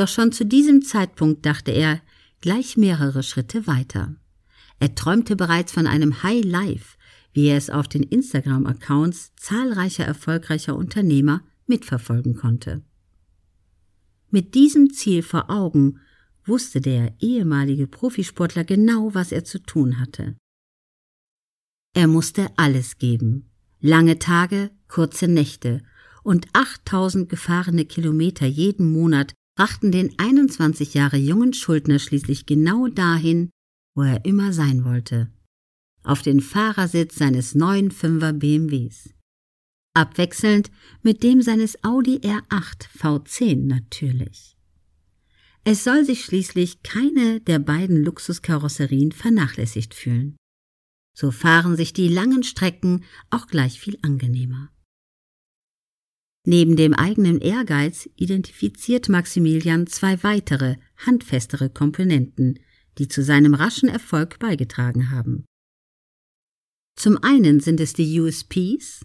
Doch schon zu diesem Zeitpunkt dachte er gleich mehrere Schritte weiter. Er träumte bereits von einem High Life, wie er es auf den Instagram-Accounts zahlreicher erfolgreicher Unternehmer mitverfolgen konnte. Mit diesem Ziel vor Augen wusste der ehemalige Profisportler genau, was er zu tun hatte. Er musste alles geben. Lange Tage, kurze Nächte und 8000 gefahrene Kilometer jeden Monat brachten den 21 Jahre jungen Schuldner schließlich genau dahin, wo er immer sein wollte. Auf den Fahrersitz seines neuen Fünfer BMWs. Abwechselnd mit dem seines Audi R8 V10 natürlich. Es soll sich schließlich keine der beiden Luxuskarosserien vernachlässigt fühlen. So fahren sich die langen Strecken auch gleich viel angenehmer. Neben dem eigenen Ehrgeiz identifiziert Maximilian zwei weitere, handfestere Komponenten, die zu seinem raschen Erfolg beigetragen haben. Zum einen sind es die USPs,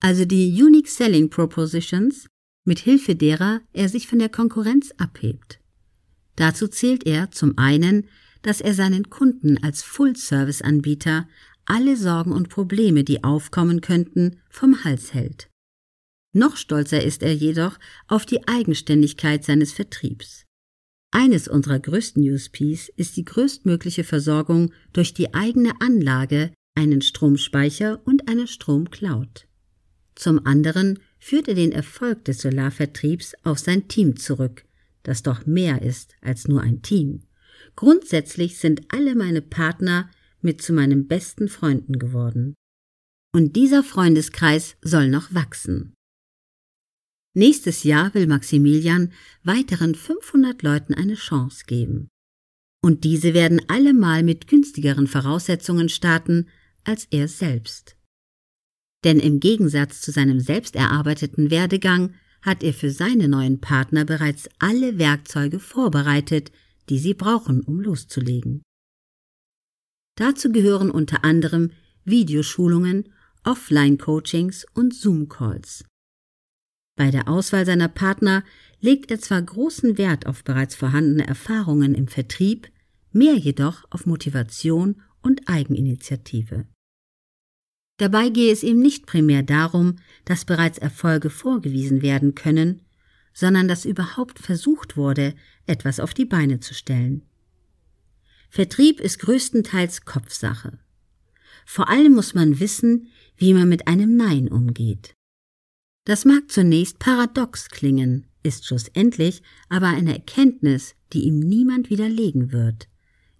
also die Unique Selling Propositions, mit Hilfe derer er sich von der Konkurrenz abhebt. Dazu zählt er zum einen, dass er seinen Kunden als Full-Service-Anbieter alle Sorgen und Probleme, die aufkommen könnten, vom Hals hält. Noch stolzer ist er jedoch auf die Eigenständigkeit seines Vertriebs. Eines unserer größten USPs ist die größtmögliche Versorgung durch die eigene Anlage, einen Stromspeicher und eine Stromcloud. Zum anderen führt er den Erfolg des Solarvertriebs auf sein Team zurück, das doch mehr ist als nur ein Team. Grundsätzlich sind alle meine Partner mit zu meinen besten Freunden geworden. Und dieser Freundeskreis soll noch wachsen. Nächstes Jahr will Maximilian weiteren 500 Leuten eine Chance geben. Und diese werden alle mal mit günstigeren Voraussetzungen starten als er selbst. Denn im Gegensatz zu seinem selbst erarbeiteten Werdegang hat er für seine neuen Partner bereits alle Werkzeuge vorbereitet, die sie brauchen, um loszulegen. Dazu gehören unter anderem Videoschulungen, Offline-Coachings und Zoom-Calls. Bei der Auswahl seiner Partner legt er zwar großen Wert auf bereits vorhandene Erfahrungen im Vertrieb, mehr jedoch auf Motivation und Eigeninitiative. Dabei gehe es ihm nicht primär darum, dass bereits Erfolge vorgewiesen werden können, sondern dass überhaupt versucht wurde, etwas auf die Beine zu stellen. Vertrieb ist größtenteils Kopfsache. Vor allem muss man wissen, wie man mit einem Nein umgeht. Das mag zunächst paradox klingen, ist schlussendlich aber eine Erkenntnis, die ihm niemand widerlegen wird.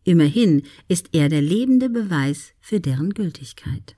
Immerhin ist er der lebende Beweis für deren Gültigkeit.